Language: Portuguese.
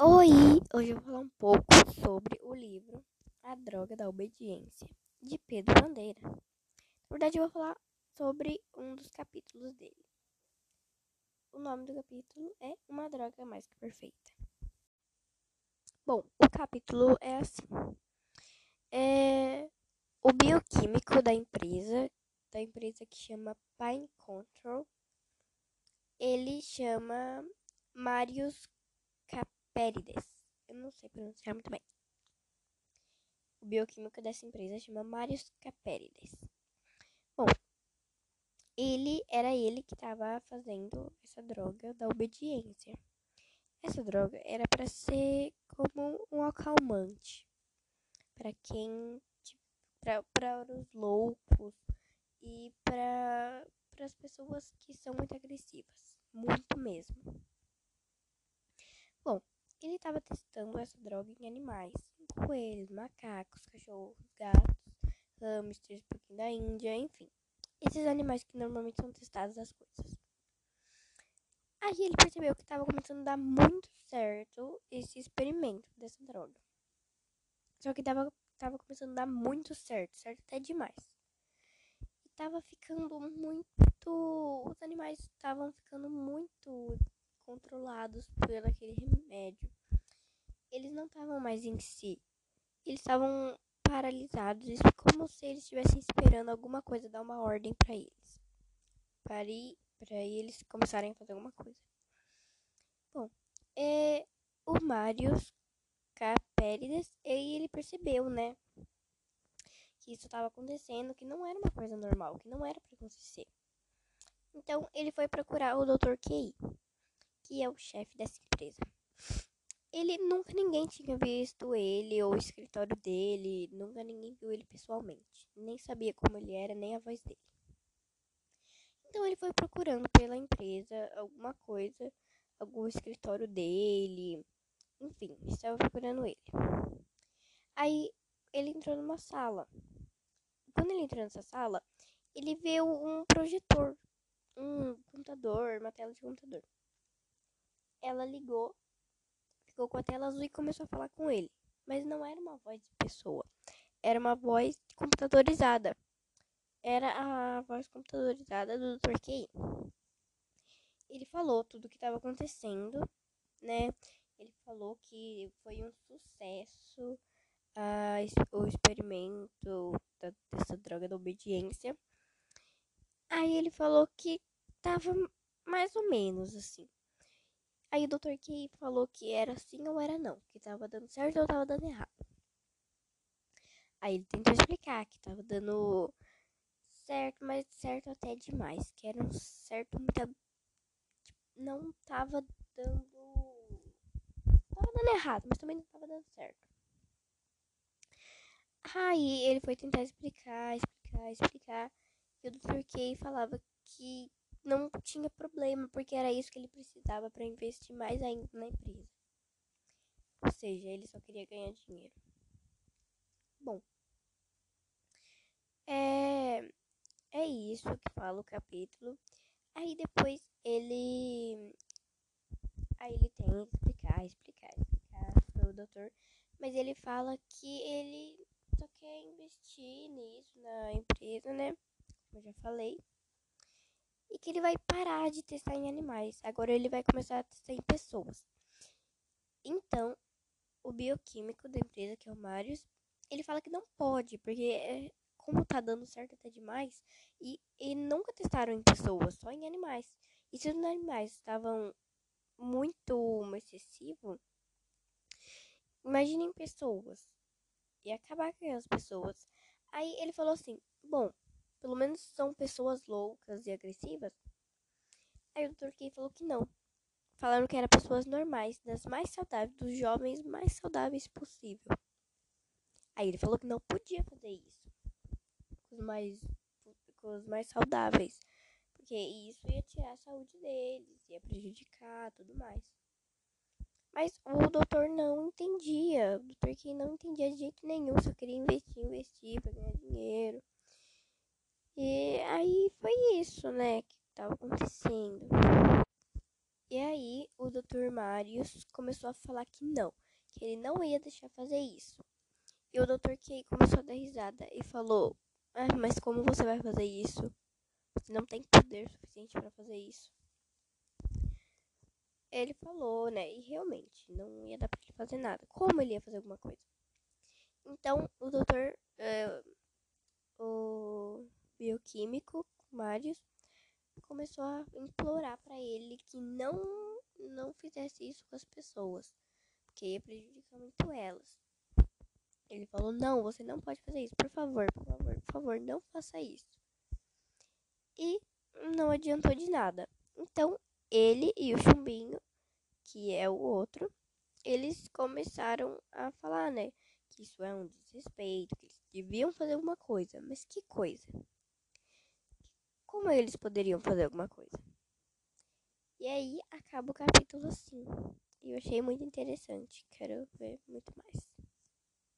Oi! Hoje eu vou falar um pouco sobre o livro A Droga da Obediência, de Pedro Bandeira. Na verdade, eu vou falar sobre um dos capítulos dele. O nome do capítulo é Uma Droga Mais Que Perfeita. Bom, o capítulo é assim. É o bioquímico da empresa, da empresa que chama Pine Control, ele chama Marius Capérides. Eu não sei pronunciar muito bem. O bioquímico dessa empresa chama Marius Capérides. Bom, ele era ele que estava fazendo essa droga da obediência. Essa droga era para ser como um acalmante para quem para os loucos e para as pessoas que são muito agressivas, muito mesmo. Bom, ele estava testando essa droga em animais, coelhos, macacos, cachorros, gatos, hamsters, pouquinho da Índia, enfim. Esses animais que normalmente são testados as coisas. Aí ele percebeu que estava começando a dar muito certo esse experimento dessa droga. Só que estava tava começando a dar muito certo, certo até demais. E tava ficando muito. Os animais estavam ficando muito controlados por aquele remédio. Eles não estavam mais em si. Eles estavam paralisados, como se eles estivessem esperando alguma coisa dar uma ordem para eles. Para, para eles começarem a fazer alguma coisa. Bom, é, o Marius Capérides, ele percebeu, né? Que isso estava acontecendo, que não era uma coisa normal, que não era para acontecer. Então, ele foi procurar o Dr. QI que é o chefe dessa empresa. Ele nunca ninguém tinha visto ele ou o escritório dele, nunca ninguém viu ele pessoalmente, nem sabia como ele era, nem a voz dele. Então ele foi procurando pela empresa alguma coisa, algum escritório dele, enfim, estava procurando ele. Aí ele entrou numa sala. Quando ele entrou nessa sala, ele viu um projetor, um computador, uma tela de computador ela ligou, ficou com a tela azul e começou a falar com ele. Mas não era uma voz de pessoa, era uma voz computadorizada. Era a voz computadorizada do Dr. Key. Ele falou tudo o que estava acontecendo, né? Ele falou que foi um sucesso o experimento da, dessa droga da obediência. Aí ele falou que tava mais ou menos assim. Aí o Dr. Key falou que era sim ou era não, que tava dando certo ou tava dando errado. Aí ele tentou explicar que tava dando certo, mas certo até demais, que era um certo muita não tava dando tava dando errado, mas também não tava dando certo. Aí ele foi tentar explicar, explicar, explicar, e o Dr. Key falava que não tinha problema, porque era isso que ele precisava para investir mais ainda na empresa. Ou seja, ele só queria ganhar dinheiro. Bom, é, é isso que fala o capítulo. Aí depois ele. Aí ele tem que explicar, explicar, explicar pro doutor. Mas ele fala que ele só quer investir nisso na empresa, né? Como eu já falei e que ele vai parar de testar em animais. Agora ele vai começar a testar em pessoas. Então, o bioquímico da empresa, que é o Marius, ele fala que não pode, porque é, como tá dando certo até demais, e, e nunca testaram em pessoas, só em animais. E se os animais estavam muito excessivo, imaginem pessoas. E acabar com as pessoas. Aí ele falou assim: Bom, pelo menos são pessoas loucas e agressivas? Aí o. Key falou que não. Falaram que eram pessoas normais, das mais saudáveis, dos jovens mais saudáveis possível. Aí ele falou que não podia fazer isso com os mais, com os mais saudáveis, porque isso ia tirar a saúde deles, ia prejudicar tudo mais. Mas o doutor não entendia, o doutor Key não entendia de jeito nenhum, só queria investir, investir para ganhar dinheiro. E aí foi isso, né, que estava acontecendo. E aí o Dr. Marius começou a falar que não, que ele não ia deixar fazer isso. E o Dr. Kay começou a dar risada e falou: ah, mas como você vai fazer isso? Você não tem poder suficiente para fazer isso. Ele falou, né? E realmente não ia dar para ele fazer nada. Como ele ia fazer alguma coisa? Então o doutor, bioquímico Marius, começou a implorar para ele que não não fizesse isso com as pessoas, porque ia prejudicar muito elas. Ele falou: "Não, você não pode fazer isso, por favor, por favor, por favor, não faça isso". E não adiantou de nada. Então, ele e o chumbinho, que é o outro, eles começaram a falar, né, que isso é um desrespeito, que eles deviam fazer alguma coisa, mas que coisa? Como eles poderiam fazer alguma coisa. E aí acaba o capítulo assim. E eu achei muito interessante. Quero ver muito mais.